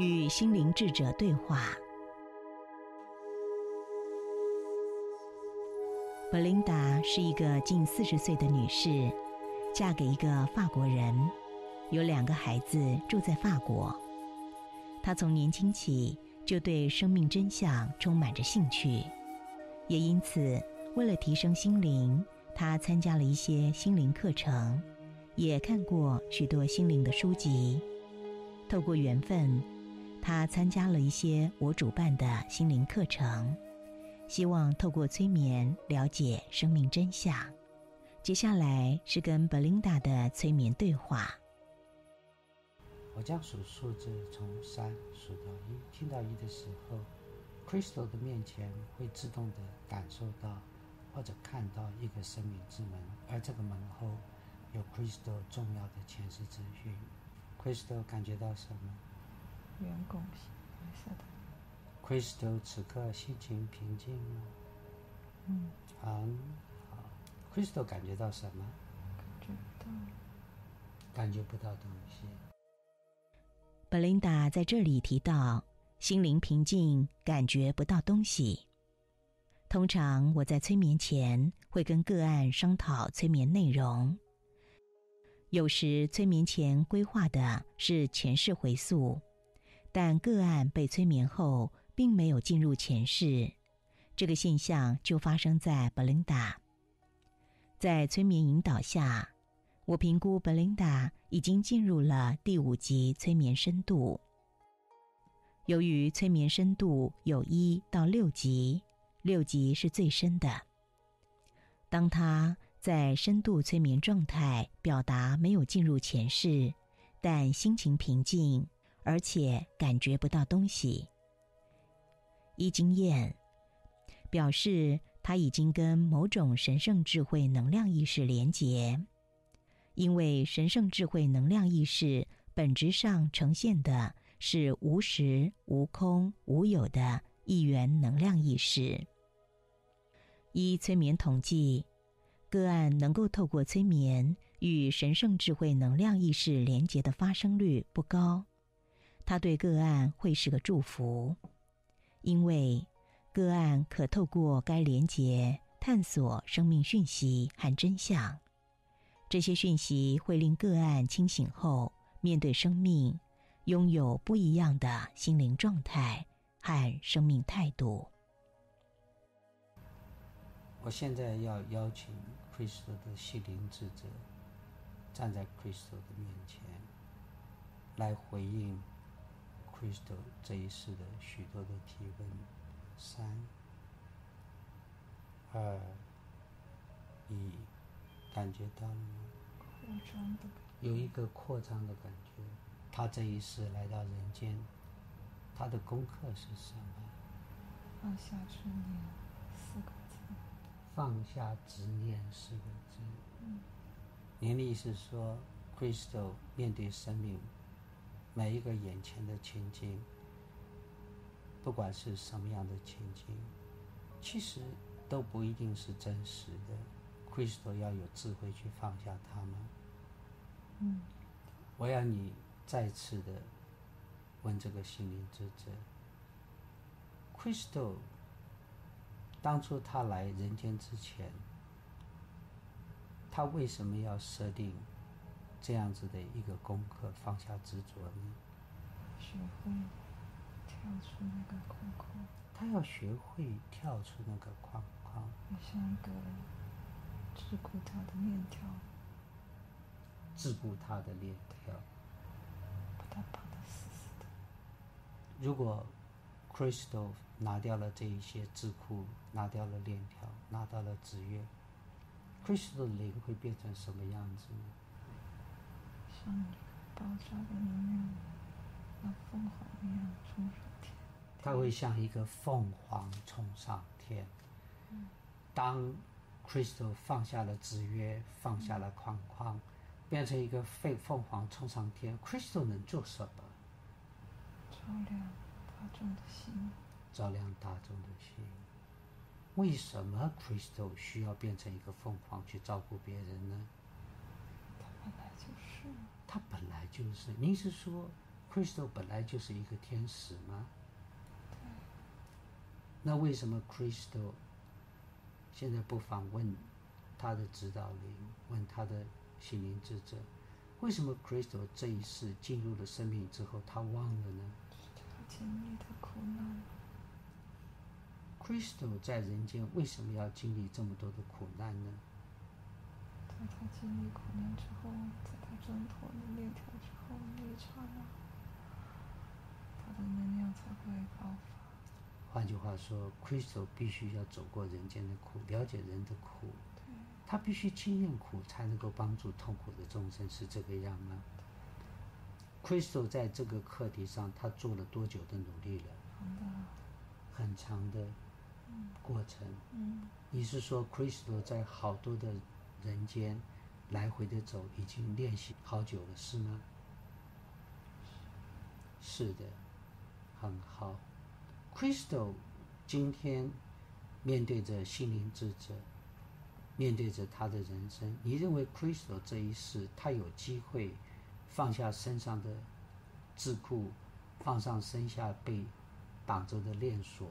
与心灵智者对话。布琳达是一个近四十岁的女士，嫁给一个法国人，有两个孩子住在法国。她从年轻起就对生命真相充满着兴趣，也因此为了提升心灵，她参加了一些心灵课程，也看过许多心灵的书籍。透过缘分。他参加了一些我主办的心灵课程，希望透过催眠了解生命真相。接下来是跟 Belinda 的催眠对话。我将数数字从三数到一，听到一的时候，Crystal 的面前会自动的感受到或者看到一个生命之门，而这个门后有 Crystal 重要的前世资讯。Crystal 感觉到什么？员工是的。Crystal 此刻心情平静吗？嗯。很好。Crystal 感觉到什么？感觉不到。感觉不到东西。Belinda 在这里提到心灵平静，感觉不到东西。通常我在催眠前会跟个案商讨催眠内容。有时催眠前规划的是前世回溯。但个案被催眠后，并没有进入前世，这个现象就发生在 Belinda。在催眠引导下，我评估 Belinda 已经进入了第五级催眠深度。由于催眠深度有一到六级，六级是最深的。当他在深度催眠状态，表达没有进入前世，但心情平静。而且感觉不到东西。一经验表示，他已经跟某种神圣智慧能量意识连结，因为神圣智慧能量意识本质上呈现的是无时无空无有的一元能量意识。依催眠统计，个案能够透过催眠与神圣智慧能量意识连结的发生率不高。他对个案会是个祝福，因为个案可透过该连结探索生命讯息和真相。这些讯息会令个案清醒后面对生命，拥有不一样的心灵状态和生命态度。我现在要邀请 Crystal 的心灵智者站在 Crystal 的面前，来回应。Crystal 这一世的许多的提问，三、二、一，感觉到了吗？扩张的，有一个扩张的感觉。他这一世来到人间，他的功课是什么？放下执念四个字。放下执念四个字。嗯。您的意思说，Crystal 面对生命。每一个眼前的情景，不管是什么样的情景，其实都不一定是真实的。Crystal 要有智慧去放下它们。嗯，我要你再次的问这个心灵之者：Crystal，当初他来人间之前，他为什么要设定？这样子的一个功课，放下执着呢？学会跳出那个框框。他要学会跳出那个框框。像一个桎梏他的链条。桎梏他的链条。把他绑得死死的。如果 Crystal 拿掉了这一些桎梏，拿掉了链条，拿到了制约，Crystal 的灵会变成什么样子呢？像爆炸的能量，像凤凰一样冲上天。它会像一个凤凰冲上天。当 Crystal 放下了制约，放下了框框，变成一个凤凤凰冲上天，Crystal 能做什么？照亮大众的心。照亮大众的心。为什么 Crystal 需要变成一个凤凰去照顾别人呢？他本来就是。您是说，Crystal 本来就是一个天使吗？那为什么 Crystal 现在不访问他的指导灵，问他的心灵智者？为什么 Crystal 这一世进入了生命之后，他忘了呢？他经历的苦难。Crystal 在人间为什么要经历这么多的苦难呢？在他经历苦难之后，挣脱了链条之后，那一刹那，他的能量才会爆发。换句话说，Crystal 必须要走过人间的苦，了解人的苦，他必须经验苦，才能够帮助痛苦的众生，是这个样吗？Crystal 在这个课题上，他做了多久的努力了？很长的过程。嗯，你是说 Crystal 在好多的人间来回的走，已经练习好久了，是吗？是的，很好。Crystal 今天面对着心灵智者，面对着他的人生，你认为 Crystal 这一世他有机会放下身上的桎梏，放上身下被绑着的链锁，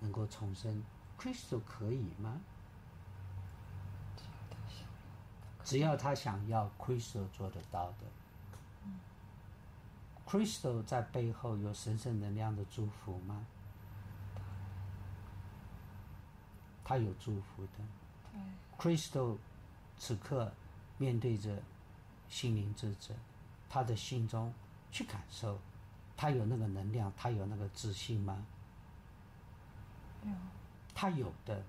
能够重生？Crystal 可以吗？只要他想要，Crystal 做得到的。Crystal 在背后有神圣能量的祝福吗？他有祝福的。对，Crystal 此刻面对着心灵之者，他的心中去感受，他有那个能量，他有那个自信吗？有，他有的。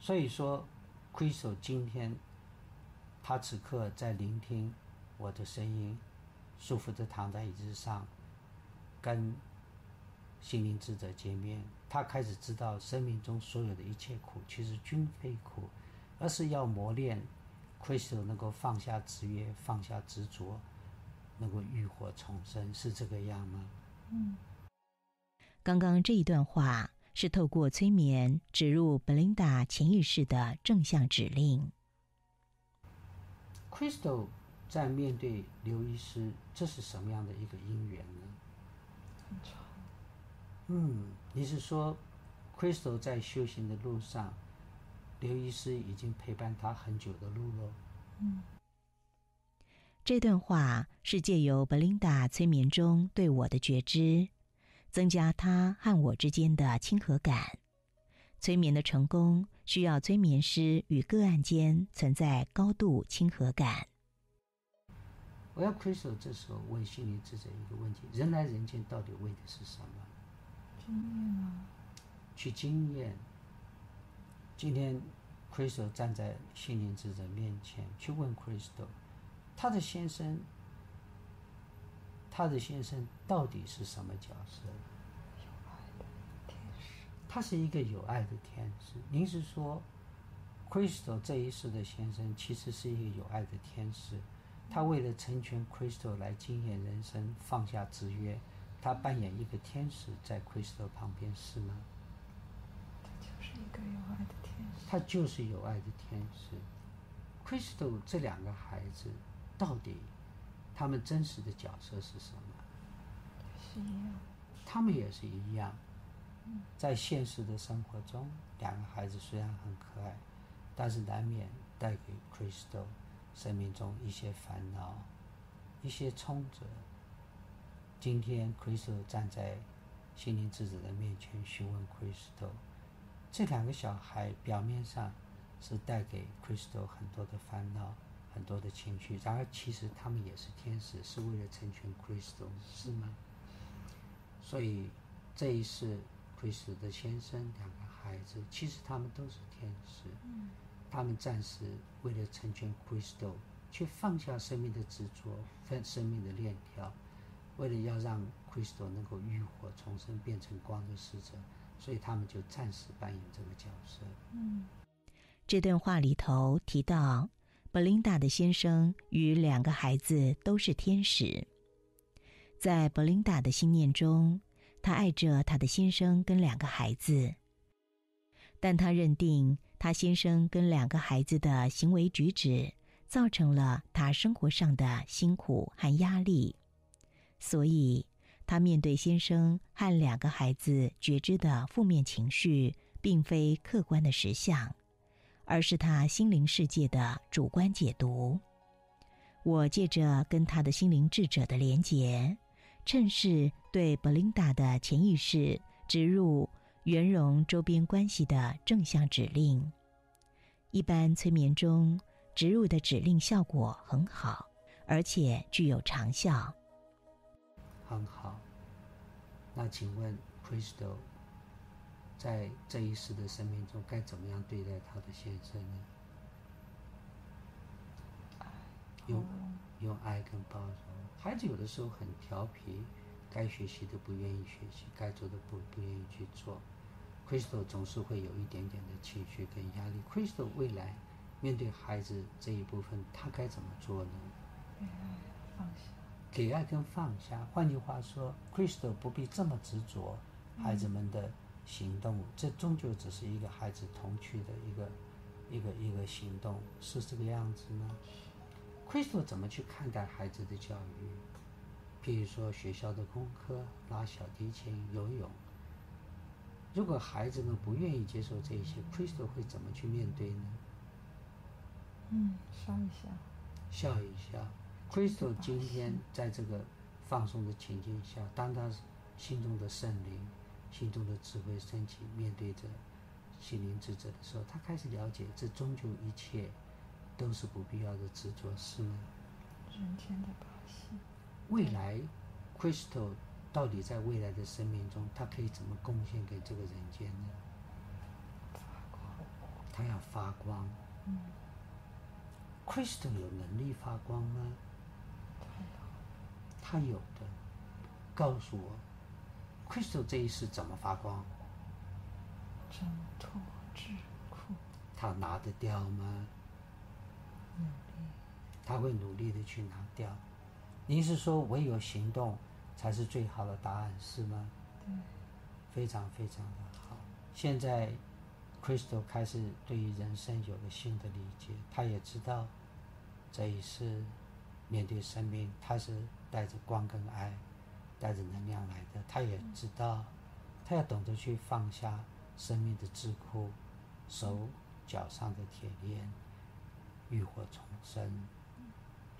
所以说，Crystal 今天他此刻在聆听我的声音，舒服的躺在椅子上，跟心灵智者见面。他开始知道生命中所有的一切苦，其实均非苦，而是要磨练挥手能够放下制约，放下执着，能够浴火重生，是这个样吗？嗯，刚刚这一段话是透过催眠植入 Belinda 潜意识的正向指令。Crystal 在面对刘医师，这是什么样的一个因缘呢？很长，嗯，你是说，Crystal 在修行的路上，刘医师已经陪伴他很久的路喽？嗯，这段话是借由 Belinda 催眠中对我的觉知，增加他和我之间的亲和感。催眠的成功需要催眠师与个案间存在高度亲和感。我要 Crystal 这时候问心灵智者一个问题：人来人间到底为的是什么？经验啊，去经验。今天 Crystal 站在心灵智者面前，去问 Crystal，他的先生，他的先生到底是什么角色？他是一个有爱的天使。您是说，Crystal 这一世的先生其实是一个有爱的天使？他为了成全 Crystal 来经验人生，放下制约，他扮演一个天使在 Crystal 旁边，是吗？他就是一个有爱的天使。他就是有爱的天使。Crystal 这两个孩子，到底他们真实的角色是什么？是一样，他们也是一样，在现实的生活中，两个孩子虽然很可爱，但是难免带给 Crystal 生命中一些烦恼、一些冲折。今天 Crystal 站在心灵智者的面前询问 Crystal，这两个小孩表面上是带给 Crystal 很多的烦恼、很多的情绪，然而其实他们也是天使，是为了成全 Crystal，是吗？所以这一世 Crystal 的先生两个孩子，其实他们都是天使。嗯，他们暂时为了成全 Crystal，去放下生命的执着，分生命的链条，为了要让 Crystal 能够浴火重生，变成光的使者，所以他们就暂时扮演这个角色。嗯，这段话里头提到，Belinda 的先生与两个孩子都是天使。在 Belinda 的心念中，她爱着她的先生跟两个孩子，但她认定她先生跟两个孩子的行为举止造成了她生活上的辛苦和压力，所以，他面对先生和两个孩子觉知的负面情绪，并非客观的实相，而是他心灵世界的主观解读。我借着跟他的心灵智者的连结，趁势对 Belinda 的潜意识植入圆融周边关系的正向指令。一般催眠中植入的指令效果很好，而且具有长效。很好。那请问，Crystal 在这一世的生命中该怎么样对待他的先生呢？用用爱跟包容。孩子有的时候很调皮，该学习的不愿意学习，该做的不不愿意去做。Crystal 总是会有一点点的情绪跟压力。Crystal 未来面对孩子这一部分，他该怎么做呢？给爱放下。给爱跟放下。换句话说，Crystal 不必这么执着孩子们的行动，这终究只是一个孩子童趣的一个一个一个行动，是这个样子吗？Crystal 怎么去看待孩子的教育？譬如说学校的功课、拉小提琴、游泳。如果孩子们不愿意接受这些，Crystal 会怎么去面对呢？嗯，笑一笑。笑一笑。Crystal 今天在这个放松的情境下，当他心中的圣灵、心中的智慧升起，面对着心灵智者的时候，他开始了解，这终究一切都是不必要的执着，是吗？人间的把戏。未来，Crystal。到底在未来的生命中，他可以怎么贡献给这个人间呢？发光他要发光。嗯。Crystal 有能力发光吗？他有的。告诉我，Crystal 这一世怎么发光？挣脱桎梏。他拿得掉吗？他会努力的去拿掉。您是说唯有行动？才是最好的答案，是吗？对，非常非常的好。现在，Crystal 开始对于人生有了新的理解，他也知道这一世面对生命，他是带着光跟爱，带着能量来的。他也知道，他要懂得去放下生命的桎梏，手脚上的铁链，浴火重生，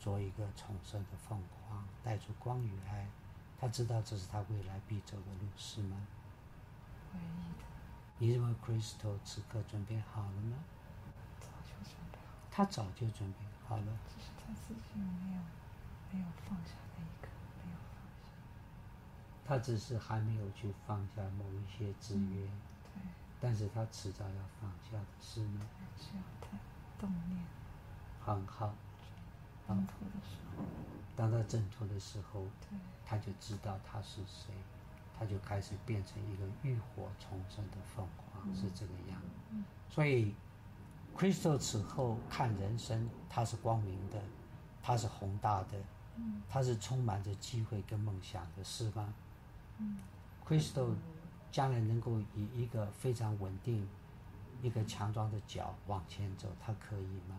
做一个重生的凤凰，带出光与爱。他知道这是他未来必走的路，是吗？唯一的。你认为 Crystal 此刻准备好了吗？早就准备好了。他早就准备好了。只是他自己没有没有放下那一刻，没有放下。他只是还没有去放下某一些制约。对。但是他迟早要放下的是吗？只要他动念。很好。的时候。当他挣脱的时候。他就知道他是谁，他就开始变成一个浴火重生的凤凰，是这个样。所以，Crystal 此后看人生，他是光明的，他是宏大的，他是充满着机会跟梦想的，是吗？Crystal 将来能够以一个非常稳定、一个强壮的脚往前走，他可以吗？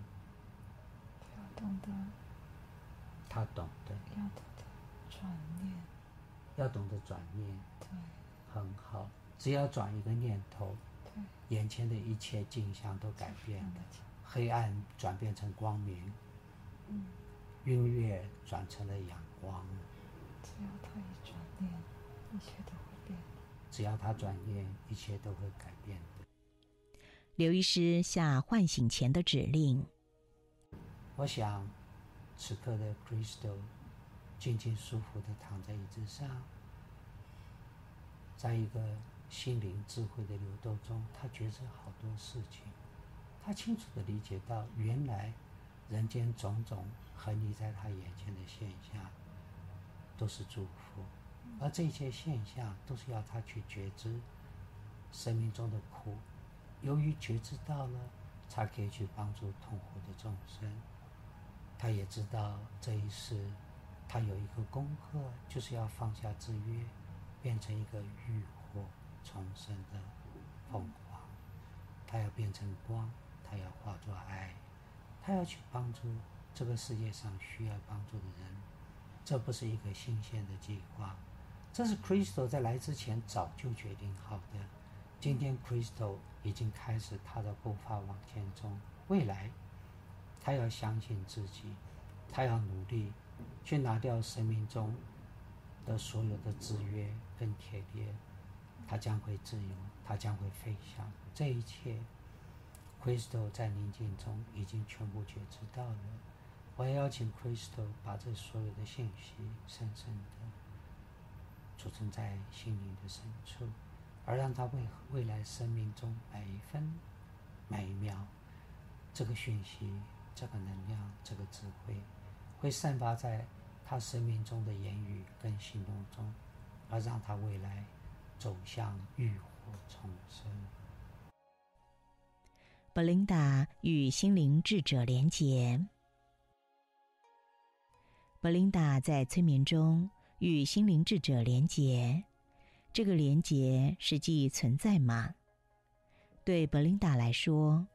要懂得。他懂得。要懂得。转念，要懂得转念。对，很好。只要转一个念头，对，眼前的一切景象都改变了，黑暗转变成光明，嗯，音乐转成了阳光。只要他一转念，一切都会变。只要他转念，一切都会改变的。刘医师下唤醒前的指令。我想，此刻的 Crystal。静静舒服的躺在椅子上，在一个心灵智慧的流动中，他觉知好多事情。他清楚的理解到，原来人间种种横立在他眼前的现象，都是祝福，而这些现象都是要他去觉知生命中的苦。由于觉知到了，才可以去帮助痛苦的众生。他也知道这一世。他有一个功课，就是要放下制约，变成一个浴火重生的凤凰。他要变成光，他要化作爱，他要去帮助这个世界上需要帮助的人。这不是一个新鲜的计划，这是 Crystal 在来之前早就决定好的。今天 Crystal 已经开始他的步伐往前走，未来他要相信自己，他要努力去拿掉生命中的所有的制约跟铁链，他将会自由，他将会飞翔。这一切，Crystal 在宁静中已经全部觉知到了。我要邀请 Crystal 把这所有的信息深深的储存在心灵的深处，而让他为未来生命中每一分每一秒，这个讯息、这个能量、这个智慧，会散发在他生命中的言语跟行动中，而让他未来走向浴火重生。布琳达与心灵智者连结。布琳达在催眠中与心灵智者连结，这个连结实际存在吗？对布琳达来说，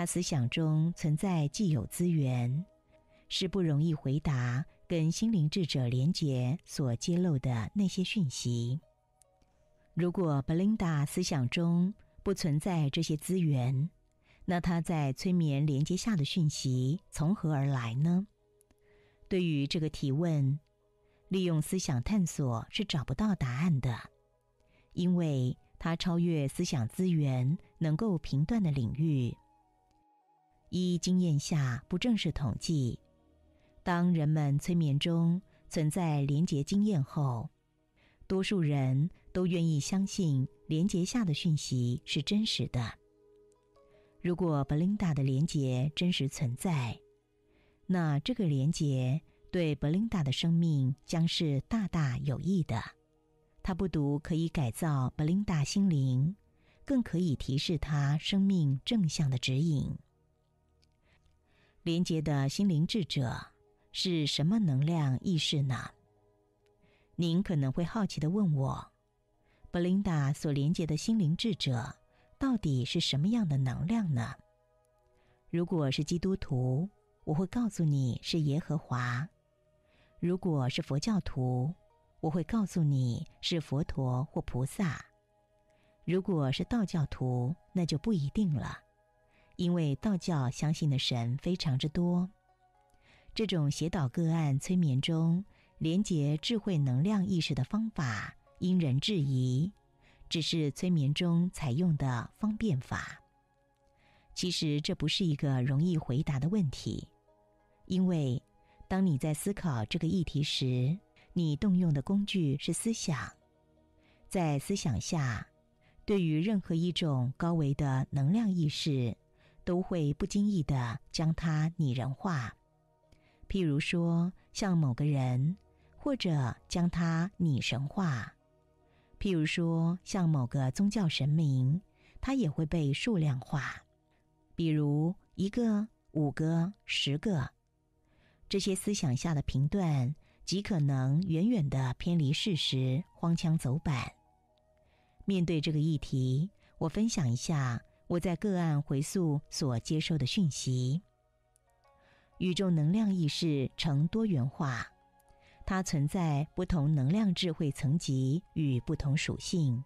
他思想中存在既有资源，是不容易回答跟心灵智者连结所揭露的那些讯息。如果布琳达思想中不存在这些资源，那她在催眠连接下的讯息从何而来呢？对于这个提问，利用思想探索是找不到答案的，因为它超越思想资源能够评断的领域。依经验下不正式统计，当人们催眠中存在连结经验后，多数人都愿意相信连结下的讯息是真实的。如果布琳达的连结真实存在，那这个连结对布琳达的生命将是大大有益的。它不独可以改造布琳达心灵，更可以提示他生命正向的指引。连结的心灵智者是什么能量意识呢？您可能会好奇的问我：布琳达所连接的心灵智者到底是什么样的能量呢？如果是基督徒。我会告诉你是耶和华。如果是佛教徒，我会告诉你是佛陀或菩萨。如果是道教徒，那就不一定了，因为道教相信的神非常之多。这种邪导个案催眠中连接智慧能量意识的方法，因人质疑，只是催眠中采用的方便法。其实这不是一个容易回答的问题。因为，当你在思考这个议题时，你动用的工具是思想。在思想下，对于任何一种高维的能量意识，都会不经意的将它拟人化。譬如说，像某个人，或者将它拟神化；譬如说，像某个宗教神明，它也会被数量化。比如一个、五个、十个。这些思想下的评断极可能远远的偏离事实，荒腔走板。面对这个议题，我分享一下我在个案回溯所接收的讯息。宇宙能量意识呈多元化，它存在不同能量智慧层级与不同属性。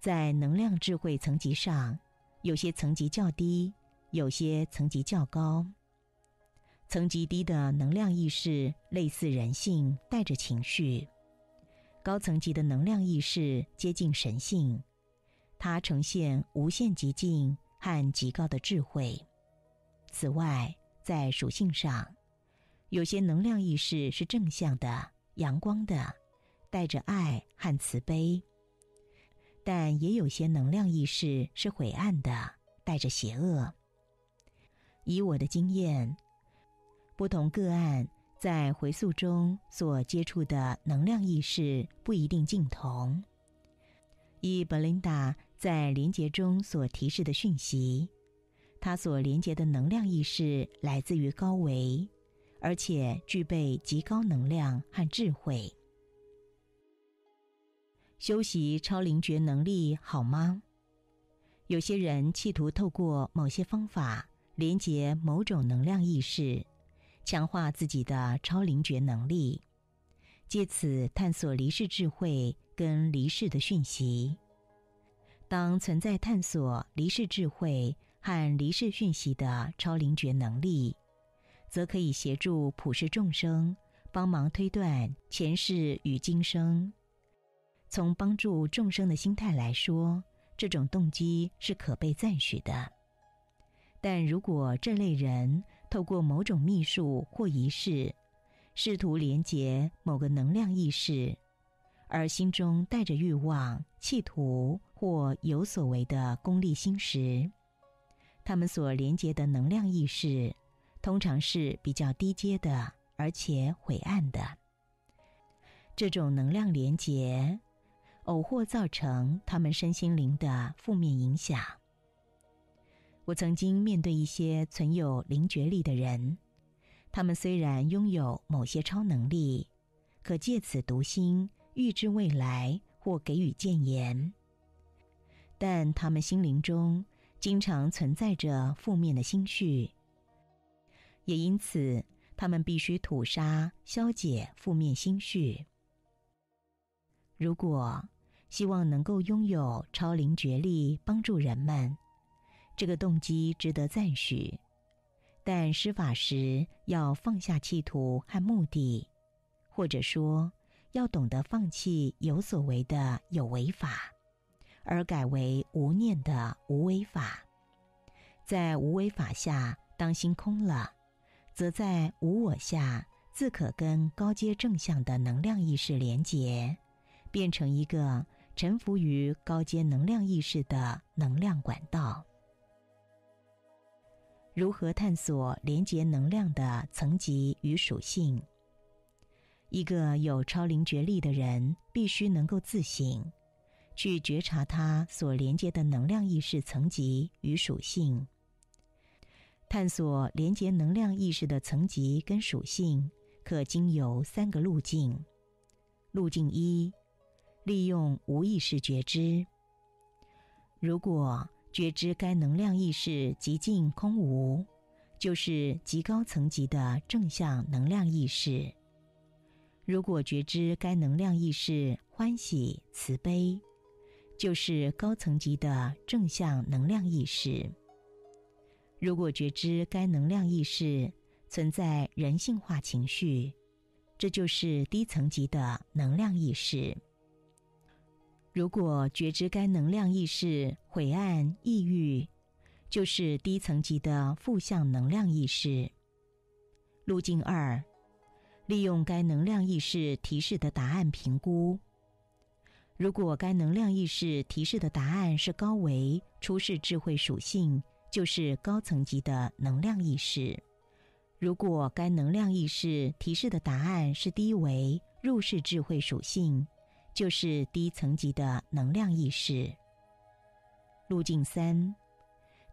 在能量智慧层级上，有些层级较低，有些层级较高。层级低的能量意识类似人性，带着情绪；高层级的能量意识接近神性，它呈现无限极境和极高的智慧。此外，在属性上，有些能量意识是正向的、阳光的，带着爱和慈悲；但也有些能量意识是晦暗的，带着邪恶。以我的经验。不同个案在回溯中所接触的能量意识不一定尽同。以布琳达在连结中所提示的讯息，他所连接的能量意识来自于高维，而且具备极高能量和智慧。修习超灵觉能力好吗？有些人企图透过某些方法连接某种能量意识。强化自己的超灵觉能力，借此探索离世智慧跟离世的讯息。当存在探索离世智慧和离世讯息的超灵觉能力，则可以协助普世众生，帮忙推断前世与今生。从帮助众生的心态来说，这种动机是可被赞许的。但如果这类人透过某种秘术或仪式，试图连接某个能量意识，而心中带着欲望、企图或有所为的功利心时，他们所连接的能量意识，通常是比较低阶的，而且晦暗的。这种能量连接，偶或造成他们身心灵的负面影响。我曾经面对一些存有灵觉力的人。他们虽然拥有某些超能力，可借此读心、预知未来或给予谏言，但他们心灵中经常存在着负面的心绪，也因此他们必须屠杀、消解负面心绪。如果希望能够拥有超灵觉力，帮助人们，这个动机值得赞许。但施法时要放下企图和目的，或者说要懂得放弃有所为的有为法，而改为无念的无为法。在无为法下，当心空了，则在无我下自可跟高阶正向的能量意识连结，变成一个臣服于高阶能量意识的能量管道。如何探索连接能量的层级与属性？一个有超灵觉力的人必须能够自省，去觉察他所连接的能量意识层级与属性。探索连接能量意识的层级跟属性，可经由三个路径。路径一，利用无意识觉知。如果觉知该能量意识极尽空无，就是极高层级的正向能量意识。如果觉知该能量意识欢喜慈悲，就是高层级的正向能量意识。如果觉知该能量意识存在人性化情绪，这就是低层级的能量意识。如果觉知该能量意识晦暗、抑郁，就是低层级的负向能量意识。路径二，利用该能量意识提示的答案评估。如果该能量意识提示的答案是高维出世智慧属性，就是高层级的能量意识；如果该能量意识提示的答案是低维入世智慧属性，就是低层级的能量意识。路径三，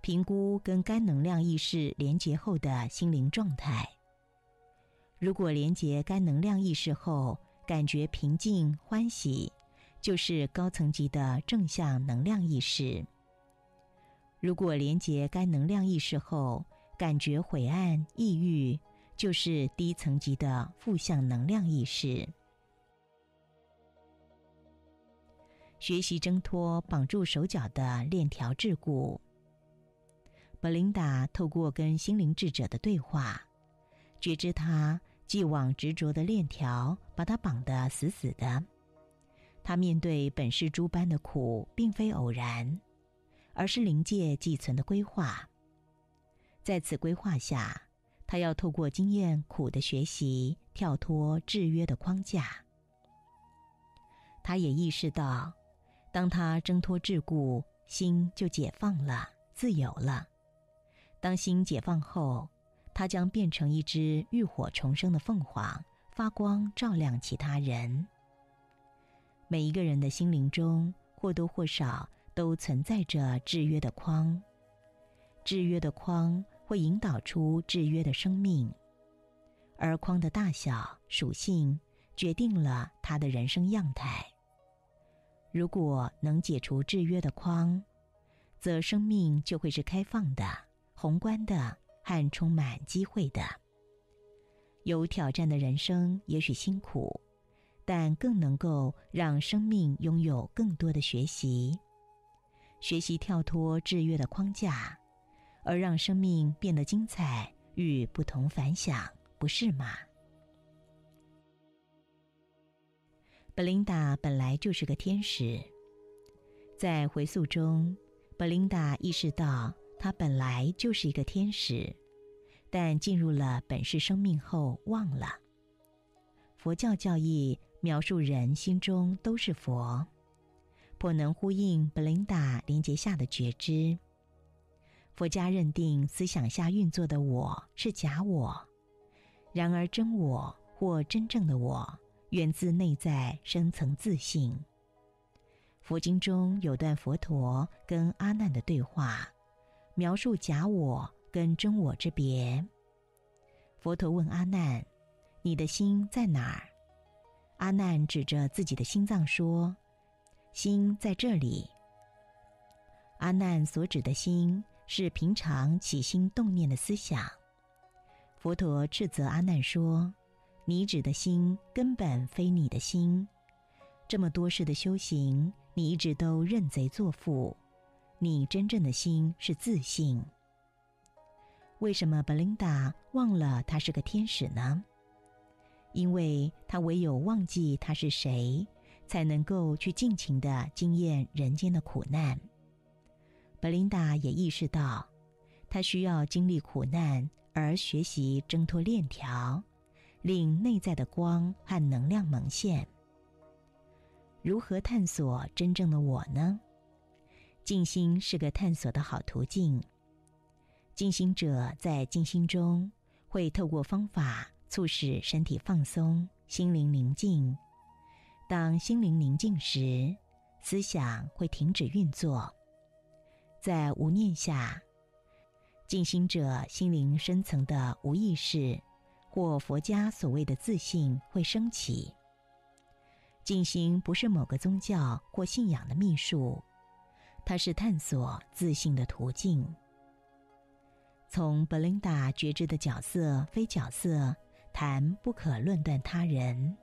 评估跟该能量意识连结后的心灵状态。如果连接该能量意识后感觉平静欢喜，就是高层级的正向能量意识。如果连接该能量意识后感觉晦暗抑郁，就是低层级的负向能量意识。学习挣脱绑住手脚的链条桎梏。布琳达透过跟心灵智者的对话，觉知他既往执着的链条把他绑得死死的。他面对本是诸般的苦，并非偶然，而是灵界寄存的规划。在此规划下，他要透过经验苦的学习，跳脱制约的框架。他也意识到。当他挣脱桎梏，心就解放了，自由了。当心解放后，他将变成一只浴火重生的凤凰，发光照亮其他人。每一个人的心灵中或多或少都存在着制约的框，制约的框会引导出制约的生命，而框的大小属性决定了他的人生样态。如果能解除制约的框，则生命就会是开放的、宏观的和充满机会的。有挑战的人生也许辛苦，但更能够让生命拥有更多的学习，学习跳脱制约的框架，而让生命变得精彩与不同凡响，不是吗？布琳达本来就是个天使，在回溯中，布琳达意识到他本来就是一个天使，但进入了本世生命后忘了。佛教教义描述人心中都是佛，颇能呼应布琳达连接下的觉知。佛家认定思想下运作的我是假我，然而真我或真正的我。源自内在深层自信。佛经中有段佛陀跟阿难的对话，描述假我跟真我之别。佛陀问阿难：“你的心在哪儿？”阿难指着自己的心脏说：“心在这里。”阿难所指的心是平常起心动念的思想。佛陀斥责阿难说。你指的心根本非你的心，这么多世的修行，你一直都认贼作父。你真正的心是自信。为什么 Belinda 忘了他是个天使呢？因为他唯有忘记他是谁，才能够去尽情的经验人间的苦难。Belinda 也意识到，他需要经历苦难而学习挣脱链条。令内在的光和能量蒙现。如何探索真正的我呢？静心是个探索的好途径。静心者在静心中会透过方法促使身体放松、心灵宁静。当心灵宁静时，思想会停止运作。在无念下，静心者心灵深层的无意识。或佛家所谓的自信会升起。静心不是某个宗教或信仰的秘术，它是探索自信的途径。从 Belinda 觉知的角色、非角色谈，不可论断他人。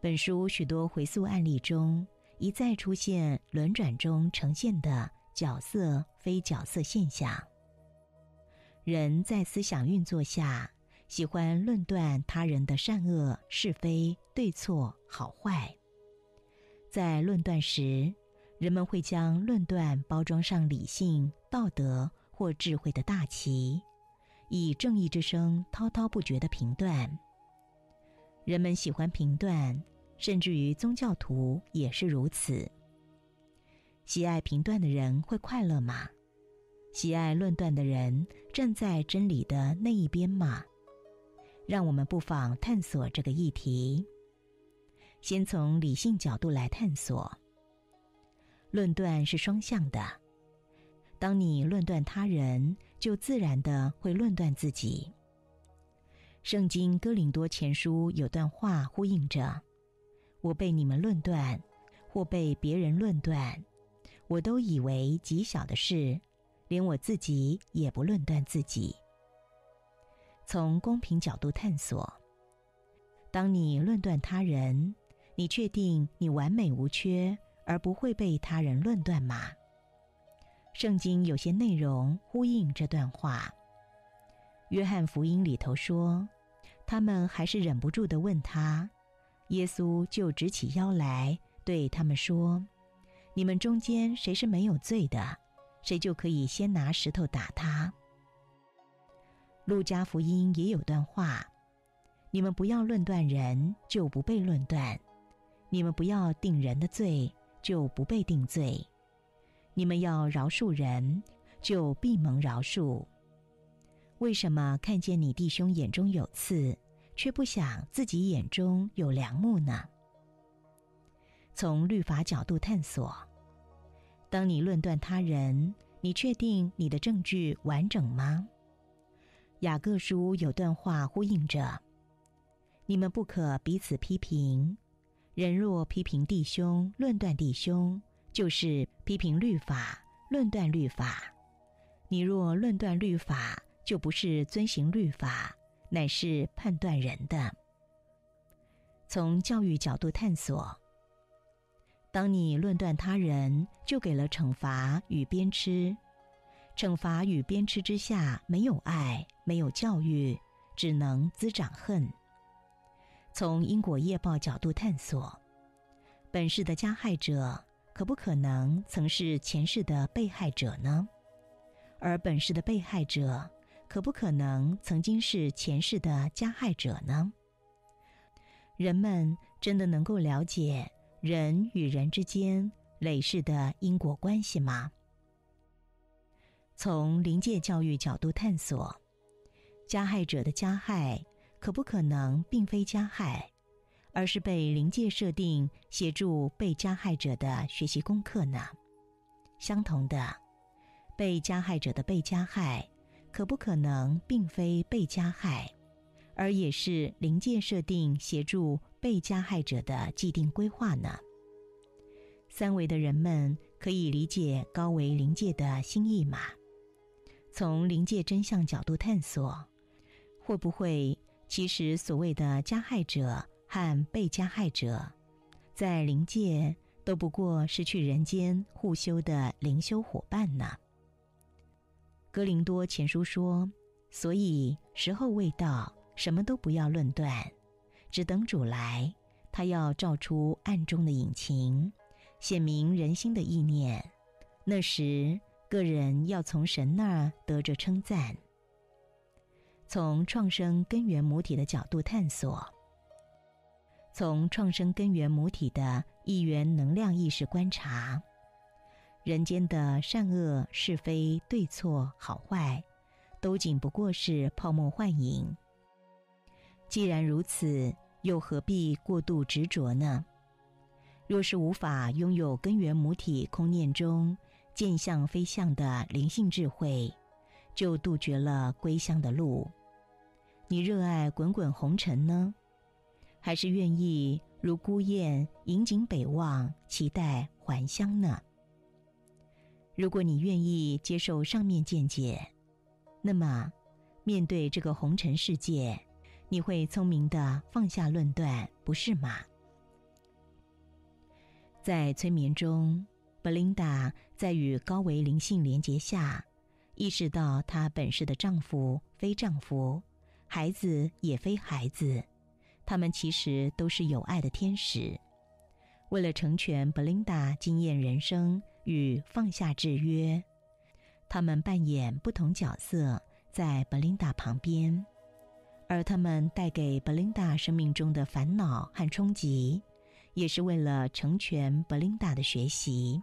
本书许多回溯案例中，一再出现轮转中呈现的角色、非角色现象。人在思想运作下。喜欢论断他人的善恶、是非、对错、好坏。在论断时，人们会将论断包装上理性、道德或智慧的大旗，以正义之声滔滔不绝的评断。人们喜欢评断，甚至于宗教徒也是如此。喜爱评断的人会快乐吗？喜爱论断的人站在真理的那一边吗？让我们不妨探索这个议题。先从理性角度来探索。论断是双向的，当你论断他人，就自然的会论断自己。圣经哥林多前书有段话呼应着：“我被你们论断，或被别人论断，我都以为极小的事，连我自己也不论断自己。”从公平角度探索。当你论断他人，你确定你完美无缺，而不会被他人论断吗？圣经有些内容呼应这段话。约翰福音里头说，他们还是忍不住的问他，耶稣就直起腰来对他们说：“你们中间谁是没有罪的，谁就可以先拿石头打他。”路加福音也有段话：“你们不要论断人，就不被论断；你们不要定人的罪，就不被定罪；你们要饶恕人，就必蒙饶恕。为什么看见你弟兄眼中有刺，却不想自己眼中有梁木呢？”从律法角度探索，当你论断他人，你确定你的证据完整吗？雅各书有段话呼应着：“你们不可彼此批评。人若批评弟兄、论断弟兄，就是批评律法、论断律法。你若论断律法，就不是遵行律法，乃是判断人的。”从教育角度探索。当你论断他人，就给了惩罚与鞭笞；惩罚与鞭笞之下，没有爱，没有教育，只能滋长恨。从因果业报角度探索，本世的加害者可不可能曾是前世的被害者呢？而本世的被害者可不可能曾经是前世的加害者呢？人们真的能够了解？人与人之间累世的因果关系吗？从临界教育角度探索，加害者的加害可不可能并非加害，而是被灵界设定协助被加害者的学习功课呢？相同的，被加害者的被加害可不可能并非被加害，而也是灵界设定协助？被加害者的既定规划呢？三维的人们可以理解高维灵界的心意吗？从灵界真相角度探索，会不会其实所谓的加害者和被加害者，在灵界都不过是去人间互修的灵修伙伴呢？哥林多前书说：“所以时候未到，什么都不要论断。”只等主来，他要照出暗中的隐情，显明人心的意念。那时，个人要从神那儿得着称赞。从创生根源母体的角度探索，从创生根源母体的一元能量意识观察，人间的善恶是非对错好坏，都仅不过是泡沫幻影。既然如此。又何必过度执着呢？若是无法拥有根源母体空念中见相非相的灵性智慧，就杜绝了归乡的路。你热爱滚滚红尘呢，还是愿意如孤雁引颈北望，期待还乡呢？如果你愿意接受上面见解，那么面对这个红尘世界。你会聪明的放下论断，不是吗？在催眠中，布琳达在与高维灵性连结下，意识到她本是的丈夫非丈夫，孩子也非孩子，他们其实都是有爱的天使。为了成全 Belinda 经验人生与放下制约，他们扮演不同角色，在 Belinda 旁边。而他们带给 Belinda 生命中的烦恼和冲击，也是为了成全 Belinda 的学习。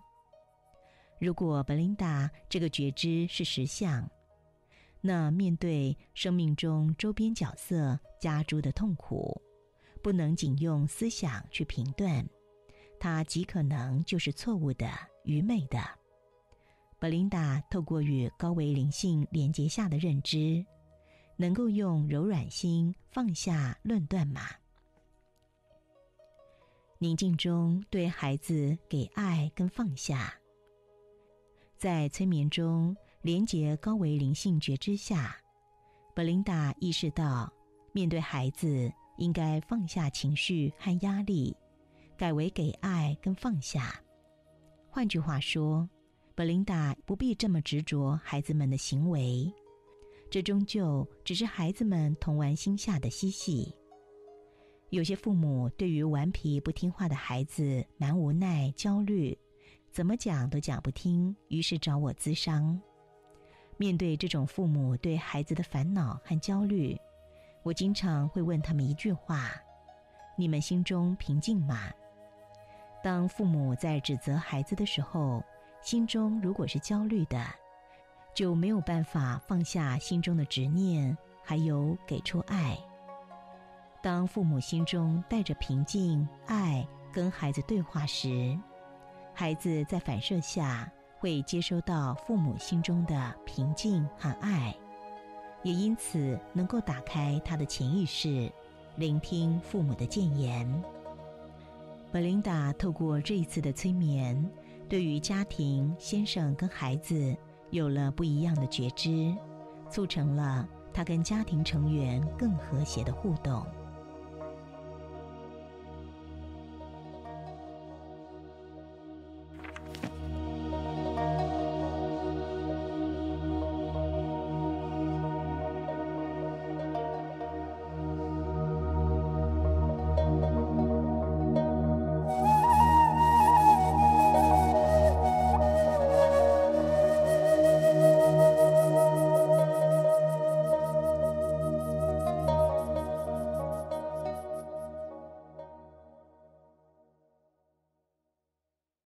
如果布琳达这个觉知是实相，那面对生命中周边角色加诸的痛苦，不能仅用思想去评断，它极可能就是错误的、愚昧的。布琳达透过与高维灵性连接下的认知。能够用柔软心放下论断吗？宁静中对孩子给爱跟放下，在催眠中连接高维灵性觉知下，布琳达意识到，面对孩子应该放下情绪和压力，改为给爱跟放下。换句话说，布琳达不必这么执着孩子们的行为。这终究只是孩子们童玩心下的嬉戏。有些父母对于顽皮不听话的孩子蛮无奈、焦虑，怎么讲都讲不听，于是找我咨商。面对这种父母对孩子的烦恼和焦虑，我经常会问他们一句话：“你们心中平静吗？”当父母在指责孩子的时候，心中如果是焦虑的。就没有办法放下心中的执念，还有给出爱。当父母心中带着平静、爱跟孩子对话时，孩子在反射下会接收到父母心中的平静和爱，也因此能够打开他的潜意识，聆听父母的谏言。贝琳达透过这一次的催眠，对于家庭、先生跟孩子。有了不一样的觉知，促成了他跟家庭成员更和谐的互动。